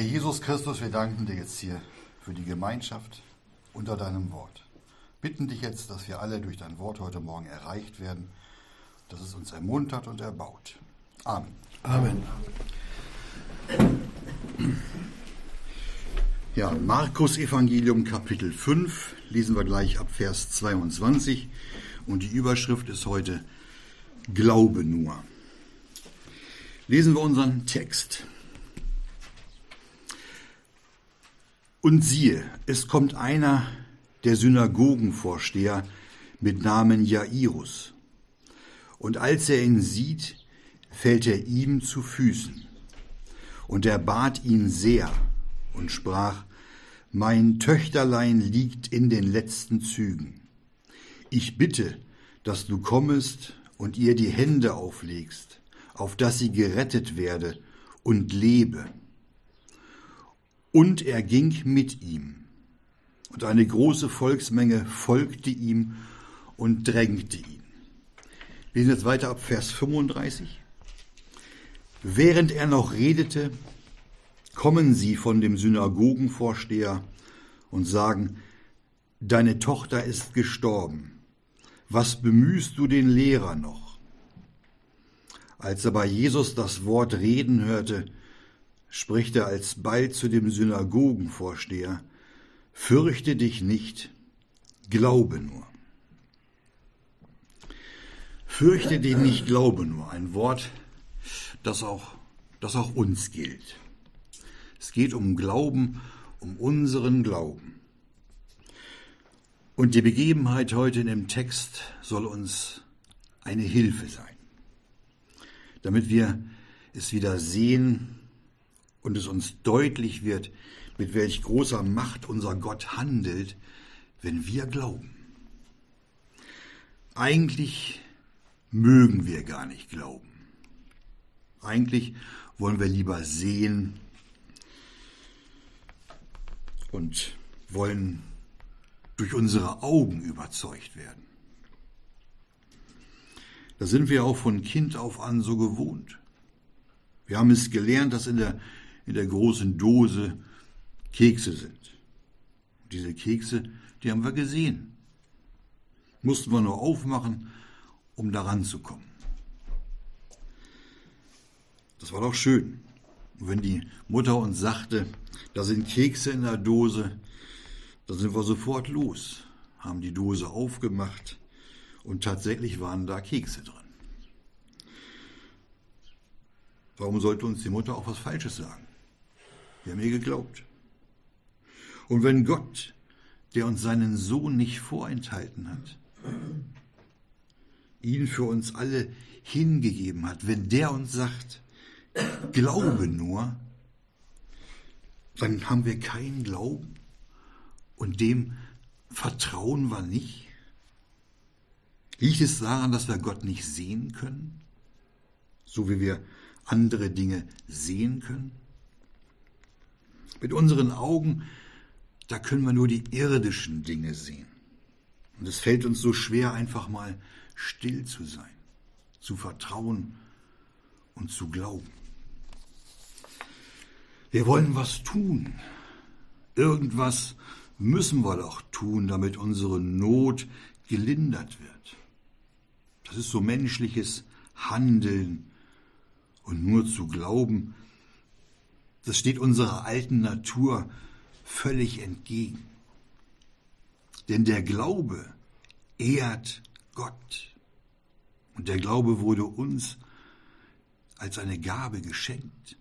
Herr Jesus Christus, wir danken dir jetzt hier für die Gemeinschaft unter deinem Wort. Bitten dich jetzt, dass wir alle durch dein Wort heute Morgen erreicht werden, dass es uns ermuntert und erbaut. Amen. Amen. Ja, Markus Evangelium Kapitel 5 lesen wir gleich ab Vers 22 und die Überschrift ist heute Glaube nur. Lesen wir unseren Text. Und siehe, es kommt einer der Synagogenvorsteher mit Namen Jairus. Und als er ihn sieht, fällt er ihm zu Füßen. Und er bat ihn sehr und sprach, Mein Töchterlein liegt in den letzten Zügen. Ich bitte, dass du kommest und ihr die Hände auflegst, auf dass sie gerettet werde und lebe. Und er ging mit ihm. Und eine große Volksmenge folgte ihm und drängte ihn. Wir lesen jetzt weiter ab Vers 35. Während er noch redete, kommen sie von dem Synagogenvorsteher und sagen, Deine Tochter ist gestorben. Was bemühst du den Lehrer noch? Als aber Jesus das Wort reden hörte, spricht er alsbald zu dem Synagogenvorsteher, Fürchte dich nicht, glaube nur. Fürchte dich nicht, glaube nur. Ein Wort, das auch, das auch uns gilt. Es geht um Glauben, um unseren Glauben. Und die Begebenheit heute in dem Text soll uns eine Hilfe sein, damit wir es wieder sehen und es uns deutlich wird, mit welch großer Macht unser Gott handelt, wenn wir glauben. Eigentlich mögen wir gar nicht glauben. Eigentlich wollen wir lieber sehen und wollen durch unsere Augen überzeugt werden. Da sind wir auch von Kind auf an so gewohnt. Wir haben es gelernt, dass in der, in der großen Dose Kekse sind. Diese Kekse, die haben wir gesehen. Mussten wir nur aufmachen, um daran zu kommen. Das war doch schön. Und wenn die Mutter uns sagte, da sind Kekse in der Dose, dann sind wir sofort los, haben die Dose aufgemacht und tatsächlich waren da Kekse drin. Warum sollte uns die Mutter auch was Falsches sagen? Wir haben ihr geglaubt. Und wenn Gott, der uns seinen Sohn nicht vorenthalten hat, ihn für uns alle hingegeben hat, wenn der uns sagt, glaube nur, dann haben wir keinen Glauben und dem vertrauen wir nicht. Liegt es daran, dass wir Gott nicht sehen können, so wie wir andere Dinge sehen können? Mit unseren Augen, da können wir nur die irdischen Dinge sehen. Und es fällt uns so schwer, einfach mal still zu sein, zu vertrauen und zu glauben. Wir wollen was tun. Irgendwas müssen wir doch tun, damit unsere Not gelindert wird. Das ist so menschliches Handeln und nur zu glauben, das steht unserer alten Natur völlig entgegen. Denn der Glaube ehrt Gott. Und der Glaube wurde uns als eine Gabe geschenkt.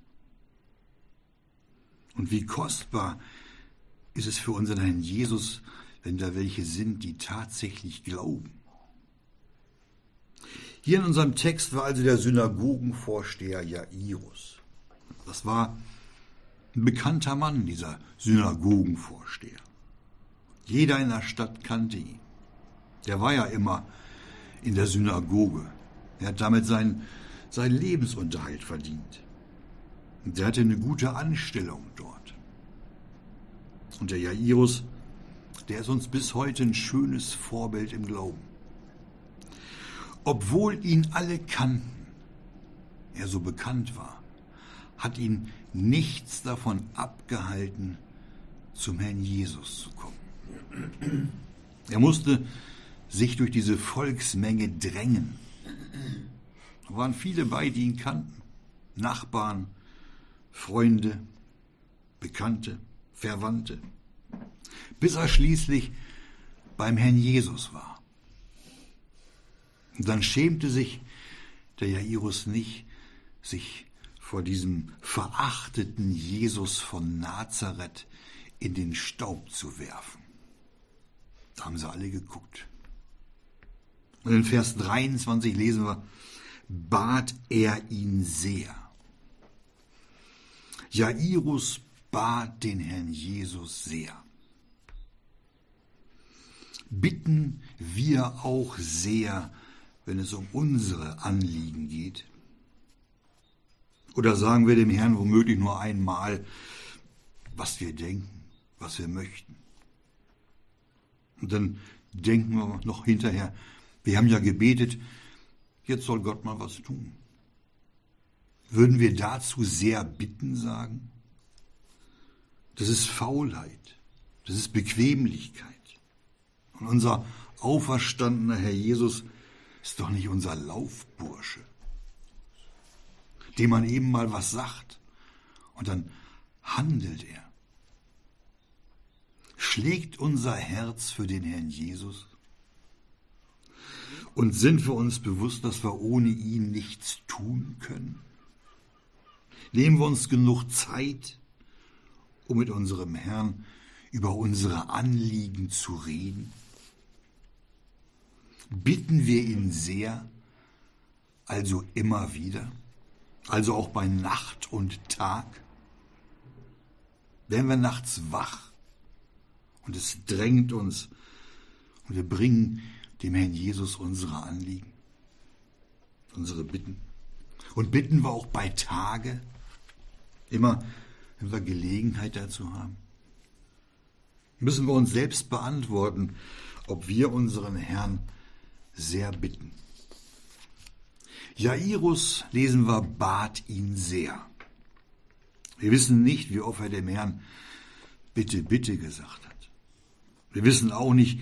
Und wie kostbar ist es für unseren Herrn Jesus, wenn da welche sind, die tatsächlich glauben. Hier in unserem Text war also der Synagogenvorsteher Jairus. Das war ein bekannter Mann, dieser Synagogenvorsteher. Jeder in der Stadt kannte ihn. Der war ja immer in der Synagoge. Er hat damit seinen, seinen Lebensunterhalt verdient. Und der hatte eine gute Anstellung dort. Und der Jairus, der ist uns bis heute ein schönes Vorbild im Glauben. Obwohl ihn alle kannten, er so bekannt war, hat ihn nichts davon abgehalten, zum Herrn Jesus zu kommen. Er musste sich durch diese Volksmenge drängen. Da waren viele bei, die ihn kannten. Nachbarn, Freunde, Bekannte, Verwandte. Bis er schließlich beim Herrn Jesus war. Und dann schämte sich der Jairus nicht, sich vor diesem verachteten Jesus von Nazareth in den Staub zu werfen. Da haben sie alle geguckt. Und in Vers 23 lesen wir, bat er ihn sehr. Jairus bat den Herrn Jesus sehr. Bitten wir auch sehr, wenn es um unsere Anliegen geht? Oder sagen wir dem Herrn womöglich nur einmal, was wir denken, was wir möchten? Und dann denken wir noch hinterher, wir haben ja gebetet, jetzt soll Gott mal was tun. Würden wir dazu sehr bitten sagen? Das ist Faulheit, das ist Bequemlichkeit. Und unser auferstandener Herr Jesus ist doch nicht unser Laufbursche, dem man eben mal was sagt und dann handelt er. Schlägt unser Herz für den Herrn Jesus? Und sind wir uns bewusst, dass wir ohne ihn nichts tun können? Nehmen wir uns genug Zeit, um mit unserem Herrn über unsere Anliegen zu reden? Bitten wir ihn sehr, also immer wieder, also auch bei Nacht und Tag? Werden wir nachts wach und es drängt uns und wir bringen dem Herrn Jesus unsere Anliegen, unsere Bitten. Und bitten wir auch bei Tage, immer wenn wir Gelegenheit dazu haben. Müssen wir uns selbst beantworten, ob wir unseren Herrn sehr bitten. Jairus, lesen wir, bat ihn sehr. Wir wissen nicht, wie oft er dem Herrn bitte, bitte gesagt hat. Wir wissen auch nicht,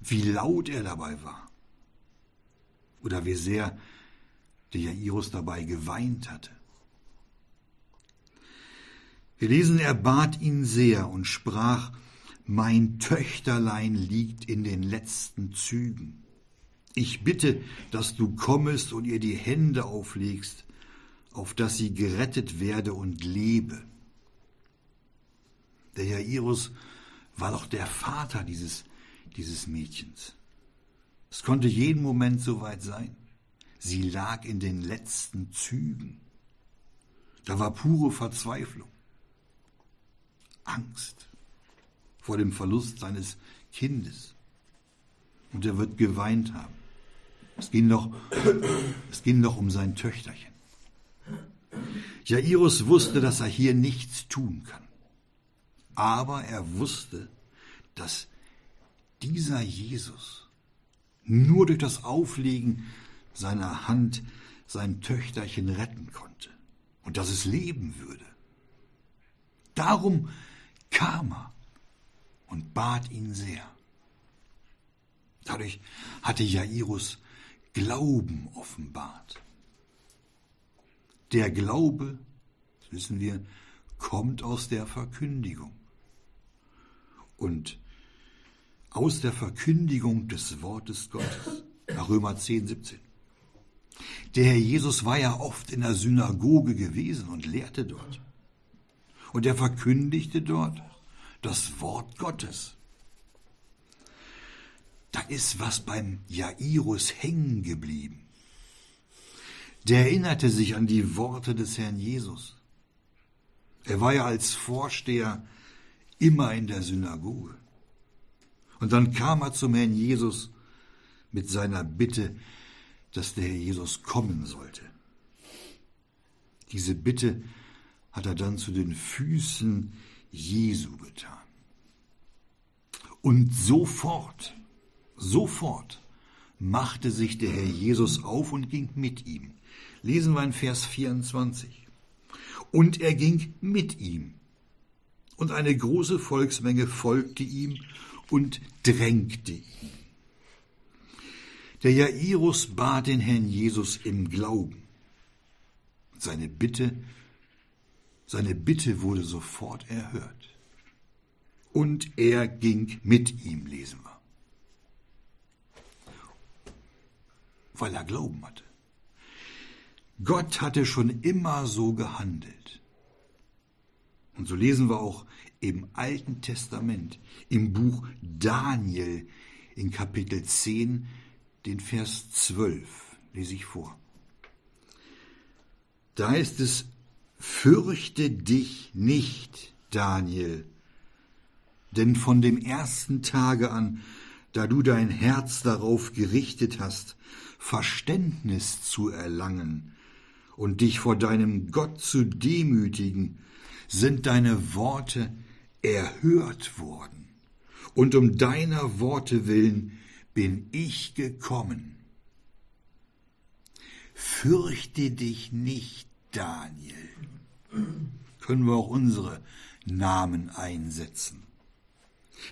wie laut er dabei war. Oder wie sehr der Jairus dabei geweint hatte. Wir lesen, er bat ihn sehr und sprach, mein Töchterlein liegt in den letzten Zügen. Ich bitte, dass du kommest und ihr die Hände auflegst, auf dass sie gerettet werde und lebe. Der Jairus war doch der Vater dieses, dieses Mädchens. Es konnte jeden Moment soweit sein. Sie lag in den letzten Zügen. Da war pure Verzweiflung, Angst vor dem Verlust seines Kindes. Und er wird geweint haben. Es ging doch, es ging doch um sein Töchterchen. Jairus wusste, dass er hier nichts tun kann. Aber er wusste, dass dieser Jesus nur durch das Auflegen seiner Hand sein Töchterchen retten konnte und dass es leben würde. Darum kam er und bat ihn sehr. Dadurch hatte Jairus Glauben offenbart. Der Glaube, das wissen wir, kommt aus der Verkündigung. Und aus der Verkündigung des Wortes Gottes. Nach Römer 10, 17. Der Herr Jesus war ja oft in der Synagoge gewesen und lehrte dort. Und er verkündigte dort das Wort Gottes. Da ist was beim Jairus hängen geblieben. Der erinnerte sich an die Worte des Herrn Jesus. Er war ja als Vorsteher immer in der Synagoge. Und dann kam er zum Herrn Jesus mit seiner Bitte, dass der Herr Jesus kommen sollte. Diese Bitte hat er dann zu den Füßen Jesu getan. Und sofort, sofort machte sich der Herr Jesus auf und ging mit ihm. Lesen wir in Vers 24. und er ging mit ihm. Und eine große Volksmenge folgte ihm und drängte ihn. Der Jairus bat den Herrn Jesus im Glauben. Seine Bitte, seine Bitte wurde sofort erhört. Und er ging mit ihm, lesen wir. Weil er Glauben hatte. Gott hatte schon immer so gehandelt. Und so lesen wir auch im Alten Testament, im Buch Daniel in Kapitel 10, den Vers 12, lese ich vor. Da ist es, fürchte dich nicht, Daniel, denn von dem ersten Tage an, da du dein Herz darauf gerichtet hast, Verständnis zu erlangen und dich vor deinem Gott zu demütigen, sind deine Worte erhört worden. Und um deiner Worte willen bin ich gekommen. Fürchte dich nicht, Daniel. Können wir auch unsere Namen einsetzen.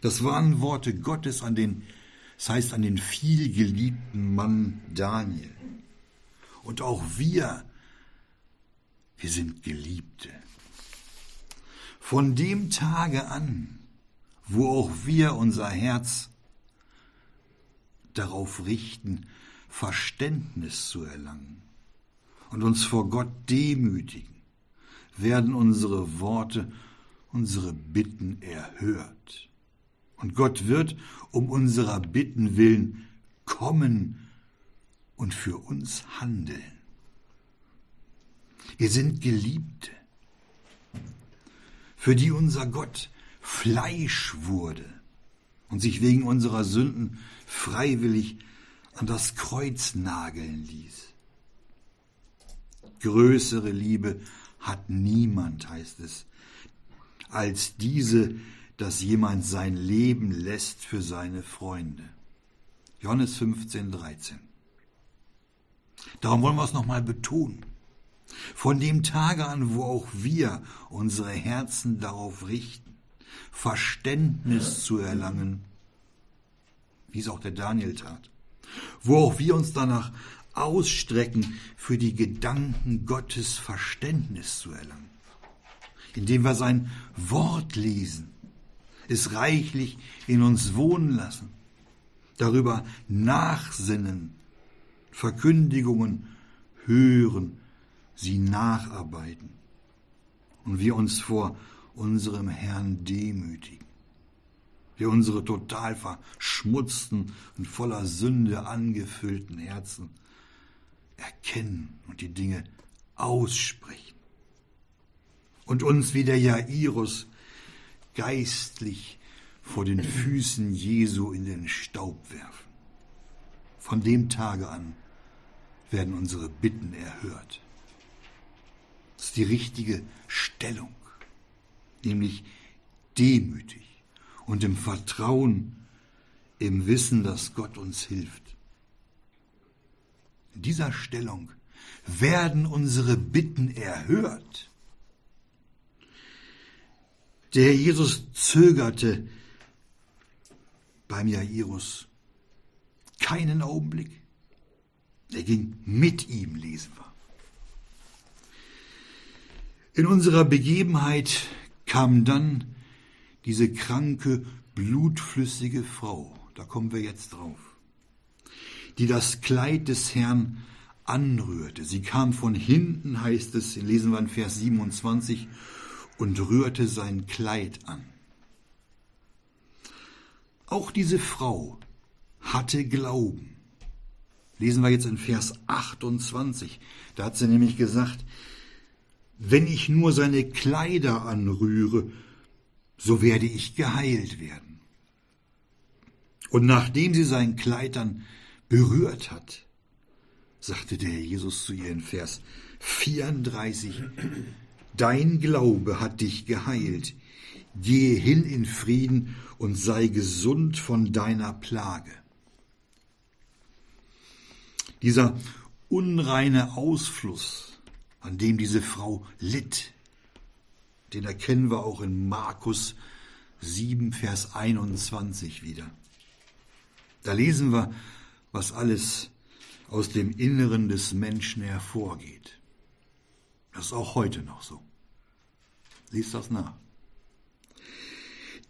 Das waren Worte Gottes an den, das heißt an den vielgeliebten Mann Daniel. Und auch wir, wir sind Geliebte. Von dem Tage an, wo auch wir unser Herz darauf richten, Verständnis zu erlangen und uns vor Gott demütigen, werden unsere Worte, unsere Bitten erhört. Und Gott wird um unserer Bitten willen kommen und für uns handeln. Wir sind Geliebte, für die unser Gott Fleisch wurde und sich wegen unserer Sünden freiwillig an das Kreuz nageln ließ. Größere Liebe hat niemand, heißt es, als diese, dass jemand sein Leben lässt für seine Freunde. Johannes 15, 13. Darum wollen wir es nochmal betonen. Von dem Tage an, wo auch wir unsere Herzen darauf richten, Verständnis zu erlangen, wie es auch der Daniel tat, wo auch wir uns danach ausstrecken, für die Gedanken Gottes Verständnis zu erlangen, indem wir sein Wort lesen, es reichlich in uns wohnen lassen, darüber nachsinnen, Verkündigungen hören, sie nacharbeiten und wir uns vor unserem Herrn demütigen. Wir unsere total verschmutzten und voller Sünde angefüllten Herzen erkennen und die Dinge aussprechen. Und uns wie der Jairus geistlich vor den Füßen Jesu in den Staub werfen. Von dem Tage an werden unsere Bitten erhört. Das ist die richtige Stellung, nämlich demütig und im Vertrauen, im Wissen, dass Gott uns hilft. In dieser Stellung werden unsere Bitten erhört. Der Herr Jesus zögerte beim Jairus keinen Augenblick. Er ging mit ihm, lesen wir. In unserer Begebenheit kam dann diese kranke, blutflüssige Frau, da kommen wir jetzt drauf, die das Kleid des Herrn anrührte. Sie kam von hinten, heißt es, lesen wir in Vers 27, und rührte sein Kleid an. Auch diese Frau hatte Glauben. Lesen wir jetzt in Vers 28. Da hat sie nämlich gesagt, wenn ich nur seine Kleider anrühre, so werde ich geheilt werden. Und nachdem sie sein Kleid dann berührt hat, sagte der Herr Jesus zu ihr in Vers 34, Dein Glaube hat dich geheilt, gehe hin in Frieden und sei gesund von deiner Plage. Dieser unreine Ausfluss, an dem diese Frau litt, den erkennen wir auch in Markus 7, Vers 21 wieder. Da lesen wir, was alles aus dem Inneren des Menschen hervorgeht. Das ist auch heute noch so. Lies das nach.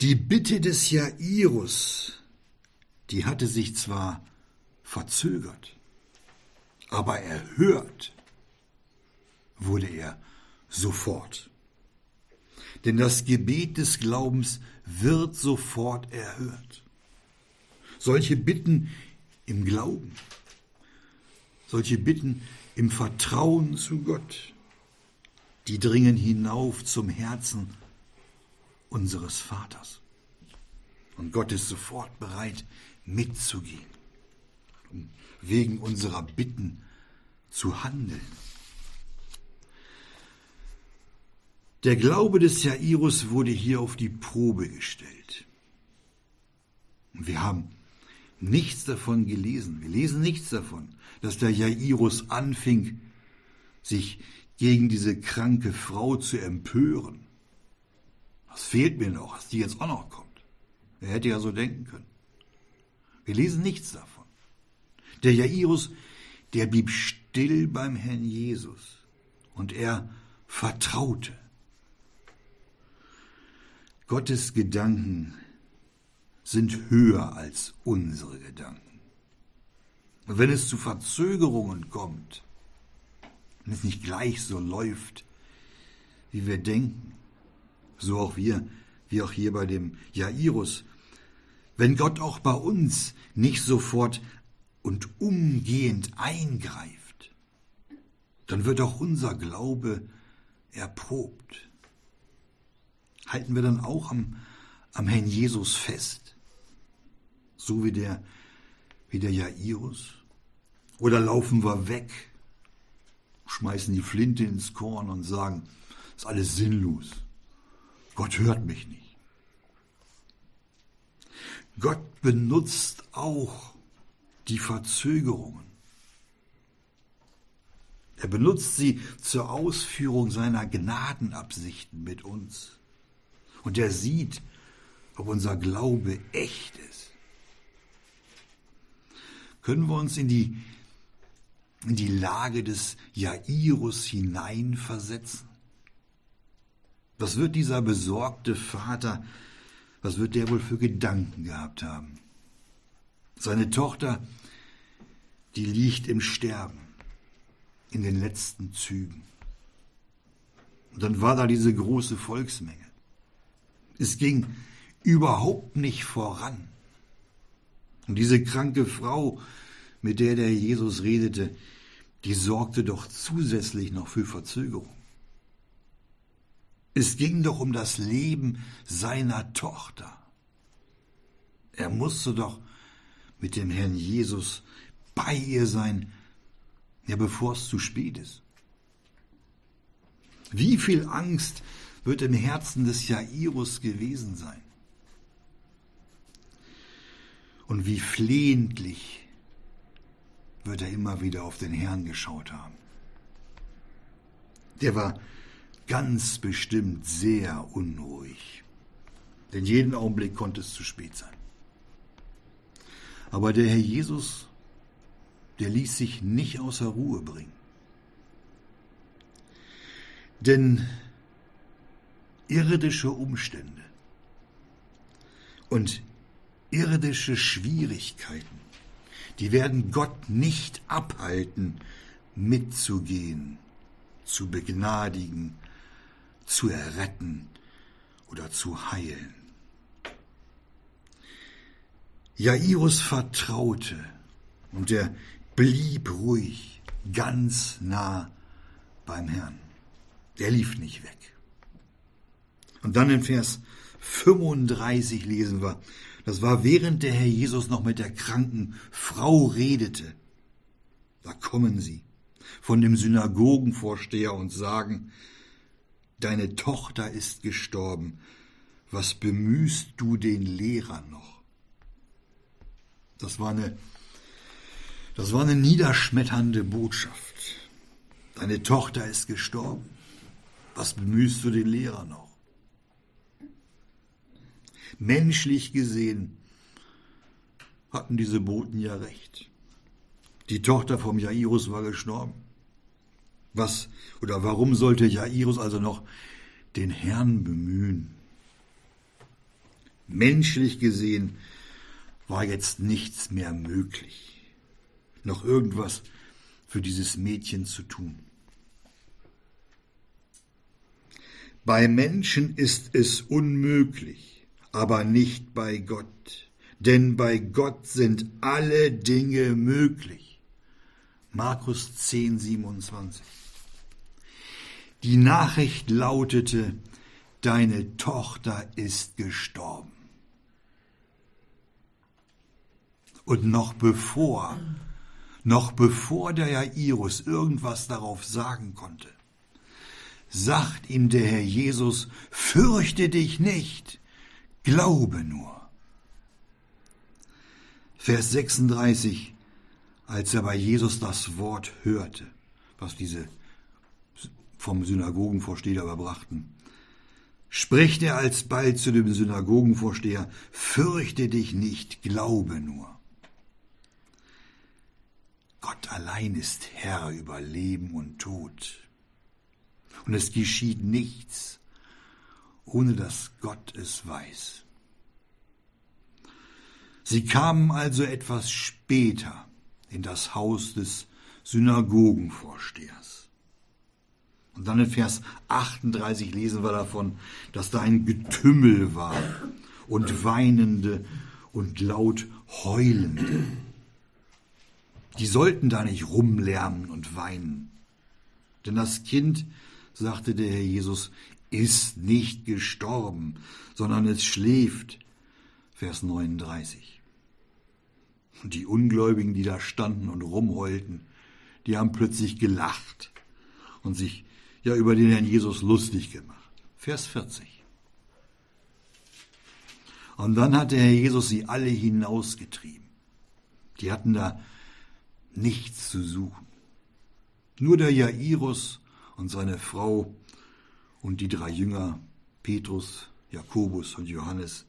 Die Bitte des Jairus, die hatte sich zwar verzögert, aber erhört wurde er sofort. Denn das Gebet des Glaubens wird sofort erhört. Solche Bitten im Glauben, solche Bitten im Vertrauen zu Gott, die dringen hinauf zum Herzen unseres Vaters. Und Gott ist sofort bereit, mitzugehen, um wegen unserer Bitten zu handeln. Der Glaube des Jairus wurde hier auf die Probe gestellt. Und wir haben nichts davon gelesen. Wir lesen nichts davon, dass der Jairus anfing, sich gegen diese kranke Frau zu empören. Das fehlt mir noch, dass die jetzt auch noch kommt. Er hätte ja so denken können. Wir lesen nichts davon. Der Jairus, der blieb still beim Herrn Jesus und er vertraute. Gottes Gedanken sind höher als unsere Gedanken. Und wenn es zu Verzögerungen kommt, wenn es nicht gleich so läuft, wie wir denken, so auch wir, wie auch hier bei dem Jairus, wenn Gott auch bei uns nicht sofort und umgehend eingreift, dann wird auch unser Glaube erprobt. Halten wir dann auch am, am Herrn Jesus fest, so wie der, wie der Jairus? Oder laufen wir weg schmeißen die Flinte ins Korn und sagen, ist alles sinnlos. Gott hört mich nicht. Gott benutzt auch die Verzögerungen. Er benutzt sie zur Ausführung seiner Gnadenabsichten mit uns. Und er sieht, ob unser Glaube echt ist. Können wir uns in die in die Lage des Jairus hineinversetzen? Was wird dieser besorgte Vater, was wird der wohl für Gedanken gehabt haben? Seine Tochter, die liegt im Sterben, in den letzten Zügen. Und dann war da diese große Volksmenge. Es ging überhaupt nicht voran. Und diese kranke Frau, mit der der Jesus redete, die sorgte doch zusätzlich noch für Verzögerung. Es ging doch um das Leben seiner Tochter. Er musste doch mit dem Herrn Jesus bei ihr sein, ja bevor es zu spät ist. Wie viel Angst wird im Herzen des Jairus gewesen sein? Und wie flehentlich wird er immer wieder auf den Herrn geschaut haben. Der war ganz bestimmt sehr unruhig, denn jeden Augenblick konnte es zu spät sein. Aber der Herr Jesus, der ließ sich nicht außer Ruhe bringen. Denn irdische Umstände und irdische Schwierigkeiten die werden Gott nicht abhalten, mitzugehen, zu begnadigen, zu erretten oder zu heilen. Jairus vertraute und er blieb ruhig, ganz nah beim Herrn. Der lief nicht weg. Und dann in Vers 35 lesen wir, das war während der Herr Jesus noch mit der kranken Frau redete. Da kommen sie von dem Synagogenvorsteher und sagen, Deine Tochter ist gestorben, was bemühst du den Lehrer noch? Das war eine, das war eine niederschmetternde Botschaft. Deine Tochter ist gestorben, was bemühst du den Lehrer noch? Menschlich gesehen hatten diese Boten ja recht. Die Tochter vom Jairus war gestorben. Was oder warum sollte Jairus also noch den Herrn bemühen? Menschlich gesehen war jetzt nichts mehr möglich, noch irgendwas für dieses Mädchen zu tun. Bei Menschen ist es unmöglich, aber nicht bei Gott, denn bei Gott sind alle Dinge möglich. Markus 10, 27. Die Nachricht lautete, deine Tochter ist gestorben. Und noch bevor, noch bevor der Jairus irgendwas darauf sagen konnte, sagt ihm der Herr Jesus, fürchte dich nicht, glaube nur. Vers 36, als er bei Jesus das Wort hörte, was diese vom Synagogenvorsteher überbrachten, spricht er alsbald zu dem Synagogenvorsteher, fürchte dich nicht, glaube nur. Gott allein ist Herr über Leben und Tod. Und es geschieht nichts, ohne dass Gott es weiß. Sie kamen also etwas später in das Haus des Synagogenvorstehers. Und dann in Vers 38 lesen wir davon, dass da ein Getümmel war und weinende und laut heulende. Die sollten da nicht rumlärmen und weinen. Denn das Kind, sagte der Herr Jesus, ist nicht gestorben, sondern es schläft. Vers 39. Und die Ungläubigen, die da standen und rumheulten, die haben plötzlich gelacht und sich ja über den Herrn Jesus lustig gemacht. Vers 40. Und dann hat der Herr Jesus sie alle hinausgetrieben. Die hatten da nichts zu suchen. Nur der Jairus und seine Frau und die drei Jünger, Petrus, Jakobus und Johannes,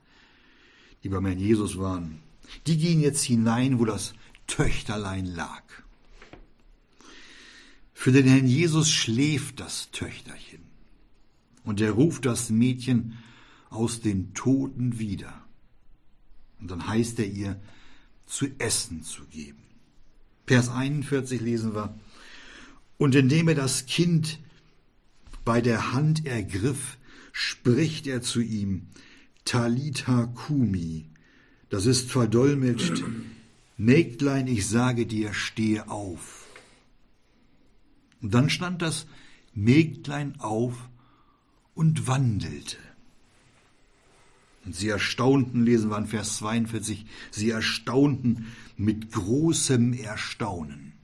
die beim Herrn Jesus waren, die gehen jetzt hinein, wo das Töchterlein lag. Für den Herrn Jesus schläft das Töchterchen und er ruft das Mädchen aus den Toten wieder. Und dann heißt er ihr, zu essen zu geben. Vers 41 lesen wir. Und indem er das Kind bei der Hand ergriff, spricht er zu ihm, Talita Kumi. Das ist verdolmetscht, Mägdlein, ich sage dir, stehe auf. Und dann stand das Mägdlein auf und wandelte. Und sie erstaunten, lesen wir in Vers 42, sie erstaunten mit großem Erstaunen.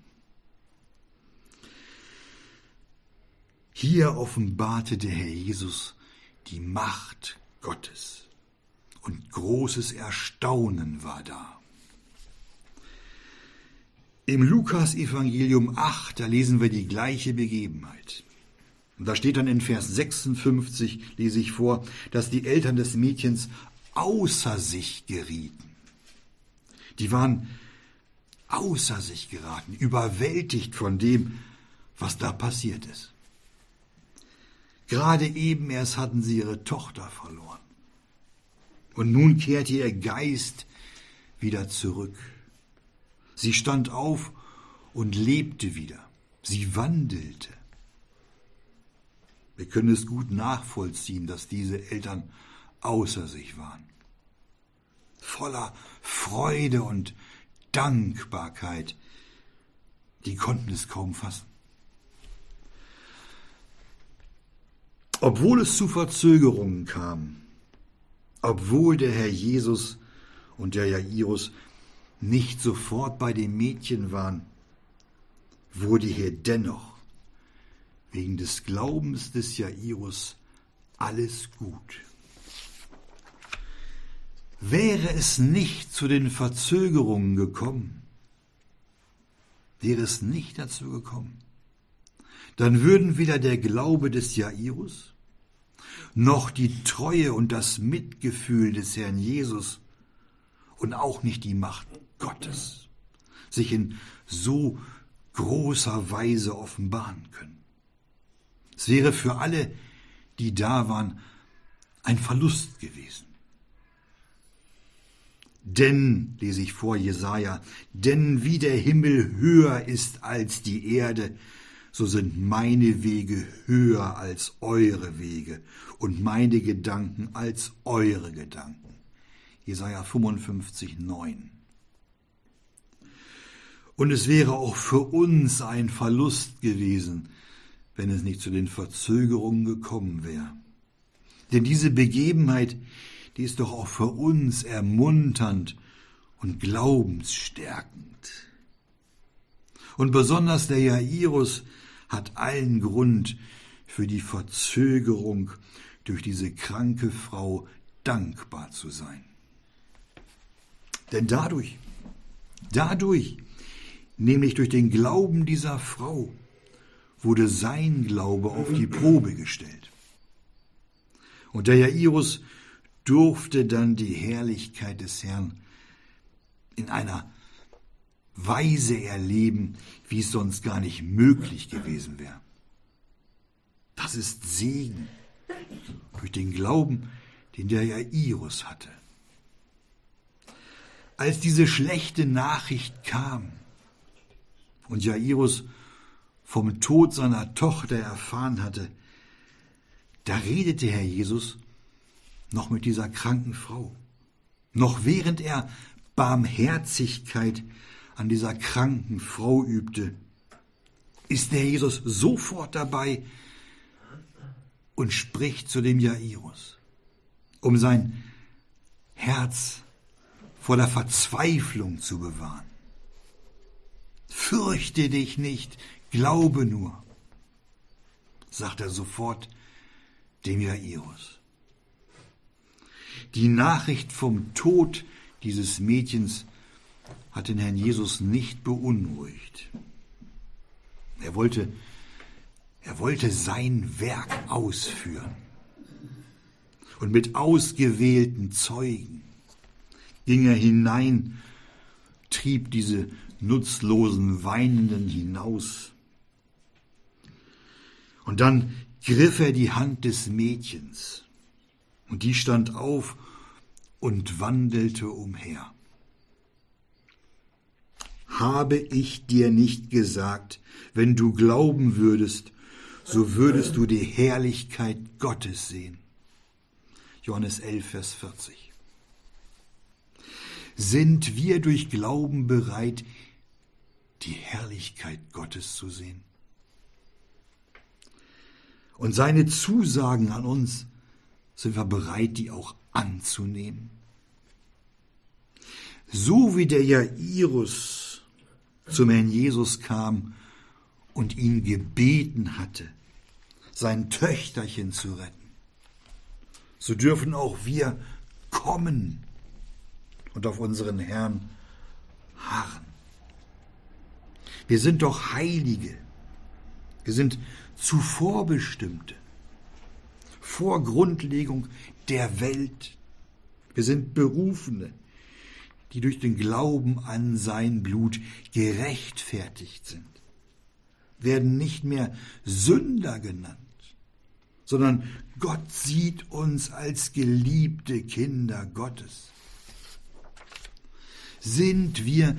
Hier offenbarte der Herr Jesus die Macht Gottes und großes Erstaunen war da. Im Lukas Evangelium 8, da lesen wir die gleiche Begebenheit. Und da steht dann in Vers 56, lese ich vor, dass die Eltern des Mädchens außer sich gerieten. Die waren außer sich geraten, überwältigt von dem, was da passiert ist. Gerade eben erst hatten sie ihre Tochter verloren. Und nun kehrte ihr Geist wieder zurück. Sie stand auf und lebte wieder. Sie wandelte. Wir können es gut nachvollziehen, dass diese Eltern außer sich waren. Voller Freude und Dankbarkeit. Die konnten es kaum fassen. Obwohl es zu Verzögerungen kam, obwohl der Herr Jesus und der Jairus nicht sofort bei dem Mädchen waren, wurde hier dennoch wegen des Glaubens des Jairus alles gut. Wäre es nicht zu den Verzögerungen gekommen, wäre es nicht dazu gekommen, dann würden weder der Glaube des Jairus noch die Treue und das Mitgefühl des Herrn Jesus und auch nicht die Macht Gottes sich in so großer Weise offenbaren können. Es wäre für alle, die da waren, ein Verlust gewesen. Denn, lese ich vor Jesaja, denn wie der Himmel höher ist als die Erde, so sind meine Wege höher als eure Wege und meine Gedanken als eure Gedanken. Jesaja 55, 9. Und es wäre auch für uns ein Verlust gewesen, wenn es nicht zu den Verzögerungen gekommen wäre. Denn diese Begebenheit, die ist doch auch für uns ermunternd und glaubensstärkend. Und besonders der Jairus hat allen Grund für die Verzögerung durch diese kranke Frau dankbar zu sein. Denn dadurch, dadurch, nämlich durch den Glauben dieser Frau, wurde sein Glaube auf die Probe gestellt. Und der Jairus durfte dann die Herrlichkeit des Herrn in einer Weise erleben, wie es sonst gar nicht möglich gewesen wäre. Das ist Segen durch den Glauben, den der Jairus hatte. Als diese schlechte Nachricht kam und Jairus vom Tod seiner Tochter erfahren hatte, da redete Herr Jesus noch mit dieser kranken Frau. Noch während er Barmherzigkeit an dieser kranken Frau übte, ist der Jesus sofort dabei und spricht zu dem Jairus, um sein Herz vor der Verzweiflung zu bewahren. Fürchte dich nicht, glaube nur, sagt er sofort dem Jairus. Die Nachricht vom Tod dieses Mädchens hat den Herrn Jesus nicht beunruhigt. Er wollte, er wollte sein Werk ausführen. Und mit ausgewählten Zeugen ging er hinein, trieb diese nutzlosen Weinenden hinaus. Und dann griff er die Hand des Mädchens, und die stand auf und wandelte umher. Habe ich dir nicht gesagt, wenn du glauben würdest, so würdest du die Herrlichkeit Gottes sehen. Johannes 11, Vers 40. Sind wir durch Glauben bereit, die Herrlichkeit Gottes zu sehen? Und seine Zusagen an uns, sind wir bereit, die auch anzunehmen? So wie der Jairus zum Herrn Jesus kam und ihn gebeten hatte, sein Töchterchen zu retten, so dürfen auch wir kommen und auf unseren Herrn harren. Wir sind doch Heilige. Wir sind Zuvorbestimmte. Vor Grundlegung der Welt. Wir sind Berufene, die durch den Glauben an sein Blut gerechtfertigt sind, werden nicht mehr Sünder genannt, sondern Gott sieht uns als geliebte Kinder Gottes. Sind wir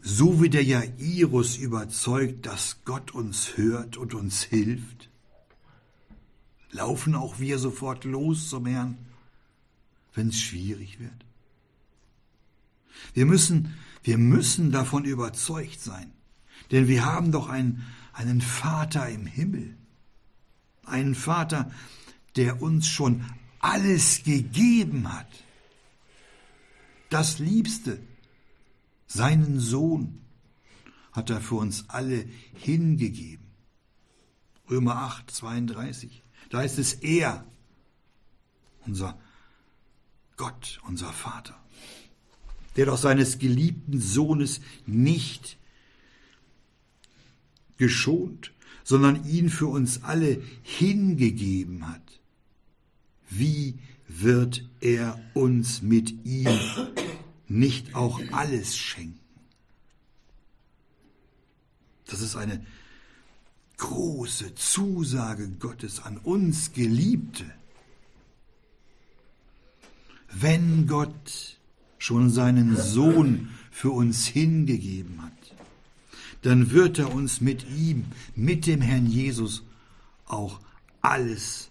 so wie der Jairus überzeugt, dass Gott uns hört und uns hilft? Laufen auch wir sofort los zum Herrn, wenn es schwierig wird? Wir müssen, wir müssen davon überzeugt sein, denn wir haben doch einen, einen Vater im Himmel, einen Vater, der uns schon alles gegeben hat. Das Liebste, seinen Sohn hat er für uns alle hingegeben. Römer 8, 32. Da ist es er, unser Gott, unser Vater, der doch seines geliebten Sohnes nicht geschont, sondern ihn für uns alle hingegeben hat. wie wird er uns mit ihm nicht auch alles schenken? Das ist eine große Zusage Gottes an uns Geliebte. Wenn Gott schon seinen Sohn für uns hingegeben hat, dann wird er uns mit ihm, mit dem Herrn Jesus, auch alles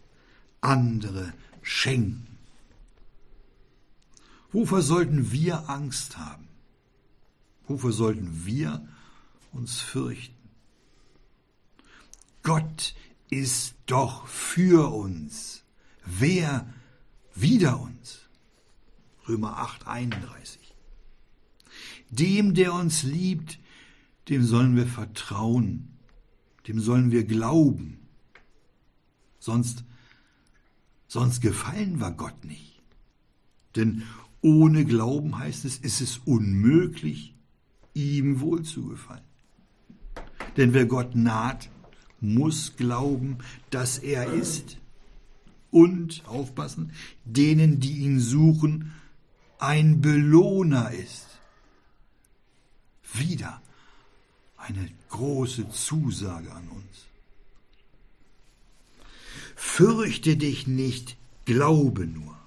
andere schenken. Wovor sollten wir Angst haben? Wovor sollten wir uns fürchten? Gott ist doch für uns. Wer wider uns? Römer 8, 31. Dem, der uns liebt, dem sollen wir vertrauen, dem sollen wir glauben. Sonst, sonst gefallen wir Gott nicht. Denn ohne Glauben heißt es, ist es unmöglich, ihm wohlzugefallen. Denn wer Gott naht, muss glauben, dass er ist. Und, aufpassen, denen, die ihn suchen, ein Belohner ist. Wieder eine große Zusage an uns. Fürchte dich nicht, glaube nur.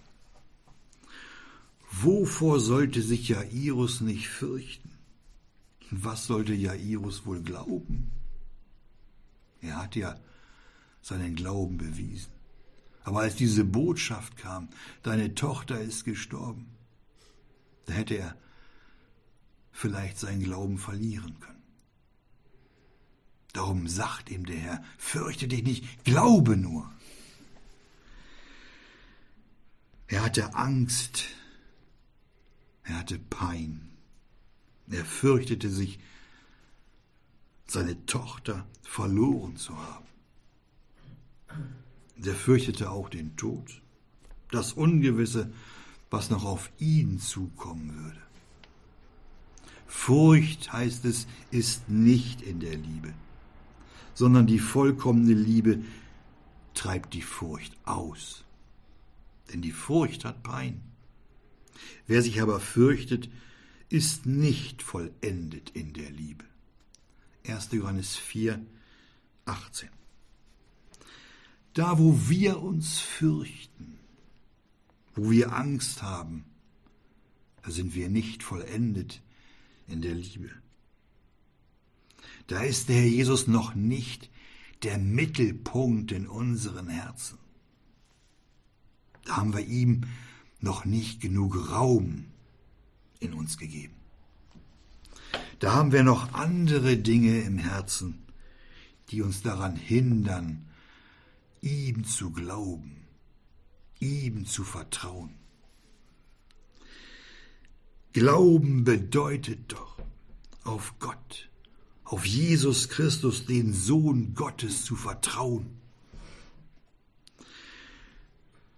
Wovor sollte sich Jairus nicht fürchten? Was sollte Jairus wohl glauben? Er hat ja seinen Glauben bewiesen. Aber als diese Botschaft kam, deine Tochter ist gestorben, da hätte er vielleicht seinen Glauben verlieren können. Darum sagt ihm der Herr, fürchte dich nicht, glaube nur. Er hatte Angst, er hatte Pein, er fürchtete sich, seine Tochter verloren zu haben. Er fürchtete auch den Tod, das Ungewisse, was noch auf ihn zukommen würde. Furcht, heißt es, ist nicht in der Liebe, sondern die vollkommene Liebe treibt die Furcht aus. Denn die Furcht hat Pein. Wer sich aber fürchtet, ist nicht vollendet in der Liebe. 1. Johannes 4, 18. Da, wo wir uns fürchten, wo wir Angst haben, da sind wir nicht vollendet in der Liebe. Da ist der Herr Jesus noch nicht der Mittelpunkt in unseren Herzen. Da haben wir ihm noch nicht genug Raum in uns gegeben. Da haben wir noch andere Dinge im Herzen, die uns daran hindern, ihm zu glauben, ihm zu vertrauen. Glauben bedeutet doch, auf Gott, auf Jesus Christus, den Sohn Gottes, zu vertrauen.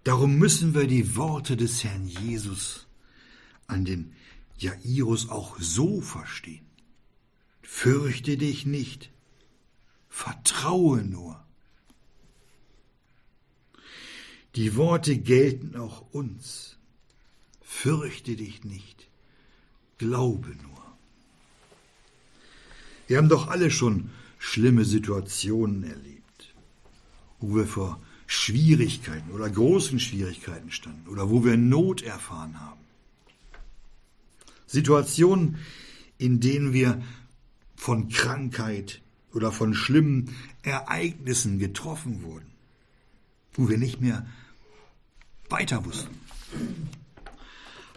Darum müssen wir die Worte des Herrn Jesus an den Jairus auch so verstehen. Fürchte dich nicht, vertraue nur. Die Worte gelten auch uns. Fürchte dich nicht, glaube nur. Wir haben doch alle schon schlimme Situationen erlebt, wo wir vor Schwierigkeiten oder großen Schwierigkeiten standen oder wo wir Not erfahren haben. Situationen, in denen wir von Krankheit oder von schlimmen Ereignissen getroffen wurden, wo wir nicht mehr weiter wussten.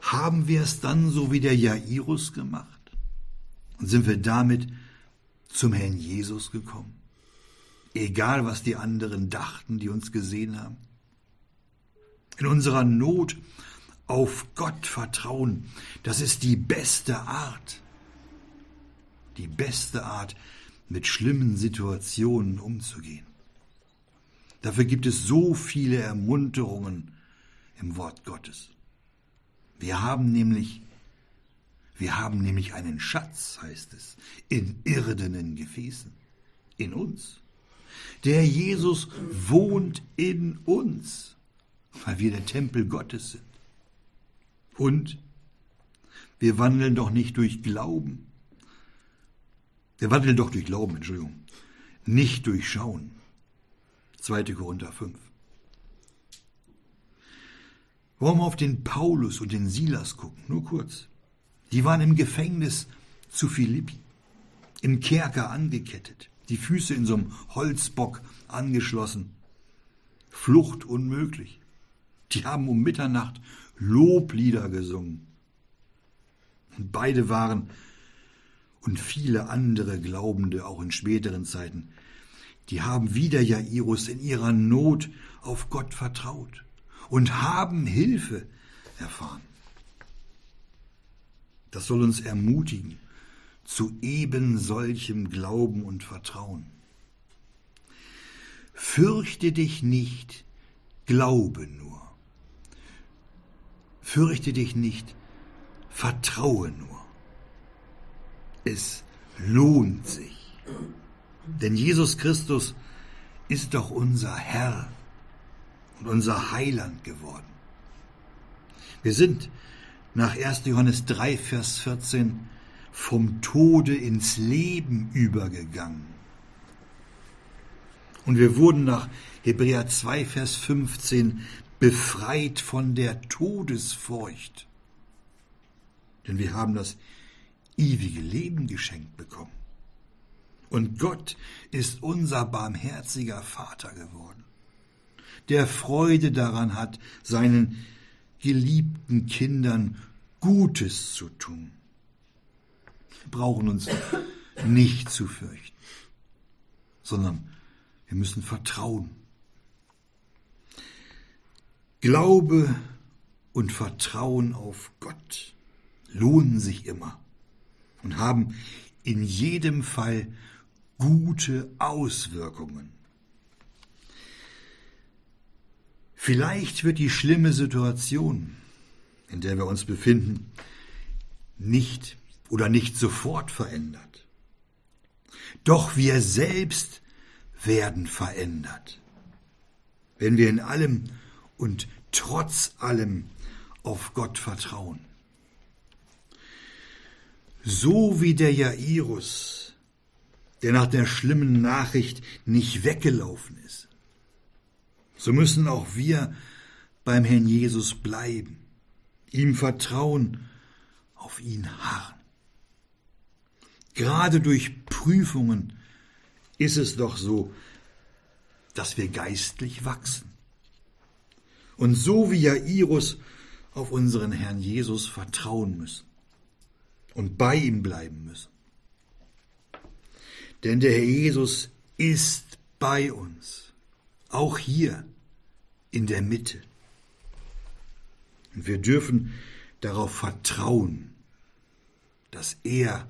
Haben wir es dann so wie der Jairus gemacht? Und sind wir damit zum Herrn Jesus gekommen? Egal, was die anderen dachten, die uns gesehen haben. In unserer Not auf Gott vertrauen, das ist die beste Art. Die beste Art, mit schlimmen Situationen umzugehen. Dafür gibt es so viele Ermunterungen im Wort Gottes. Wir haben nämlich, wir haben nämlich einen Schatz, heißt es, in irdenen Gefäßen, in uns. Der Jesus wohnt in uns. weil wir der Tempel Gottes sind. Und wir wandeln doch nicht durch Glauben. Wir wandeln doch durch Glauben, Entschuldigung, nicht durch Schauen. 2. Korinther 5. Wollen wir auf den Paulus und den Silas gucken? Nur kurz. Die waren im Gefängnis zu Philippi, im Kerker angekettet, die Füße in so einem Holzbock angeschlossen. Flucht unmöglich. Die haben um Mitternacht Loblieder gesungen. Und beide waren und viele andere Glaubende auch in späteren Zeiten, die haben wieder Jairus in ihrer Not auf Gott vertraut und haben Hilfe erfahren. Das soll uns ermutigen zu eben solchem Glauben und Vertrauen. Fürchte dich nicht, glaube nur. Fürchte dich nicht, vertraue nur. Es lohnt sich. Denn Jesus Christus ist doch unser Herr und unser Heiland geworden. Wir sind nach 1. Johannes 3, Vers 14 vom Tode ins Leben übergegangen. Und wir wurden nach Hebräer 2, Vers 15 befreit von der Todesfurcht. Denn wir haben das ewige Leben geschenkt bekommen. Und Gott ist unser barmherziger Vater geworden der Freude daran hat, seinen geliebten Kindern Gutes zu tun. Wir brauchen uns nicht zu fürchten, sondern wir müssen vertrauen. Glaube und Vertrauen auf Gott lohnen sich immer und haben in jedem Fall gute Auswirkungen. Vielleicht wird die schlimme Situation, in der wir uns befinden, nicht oder nicht sofort verändert. Doch wir selbst werden verändert, wenn wir in allem und trotz allem auf Gott vertrauen. So wie der Jairus, der nach der schlimmen Nachricht nicht weggelaufen ist, so müssen auch wir beim Herrn Jesus bleiben, ihm vertrauen, auf ihn harren. Gerade durch Prüfungen ist es doch so, dass wir geistlich wachsen. Und so wie Jairus auf unseren Herrn Jesus vertrauen müssen und bei ihm bleiben müssen. Denn der Herr Jesus ist bei uns auch hier in der Mitte. Und wir dürfen darauf vertrauen, dass er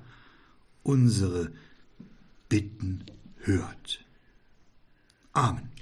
unsere Bitten hört. Amen.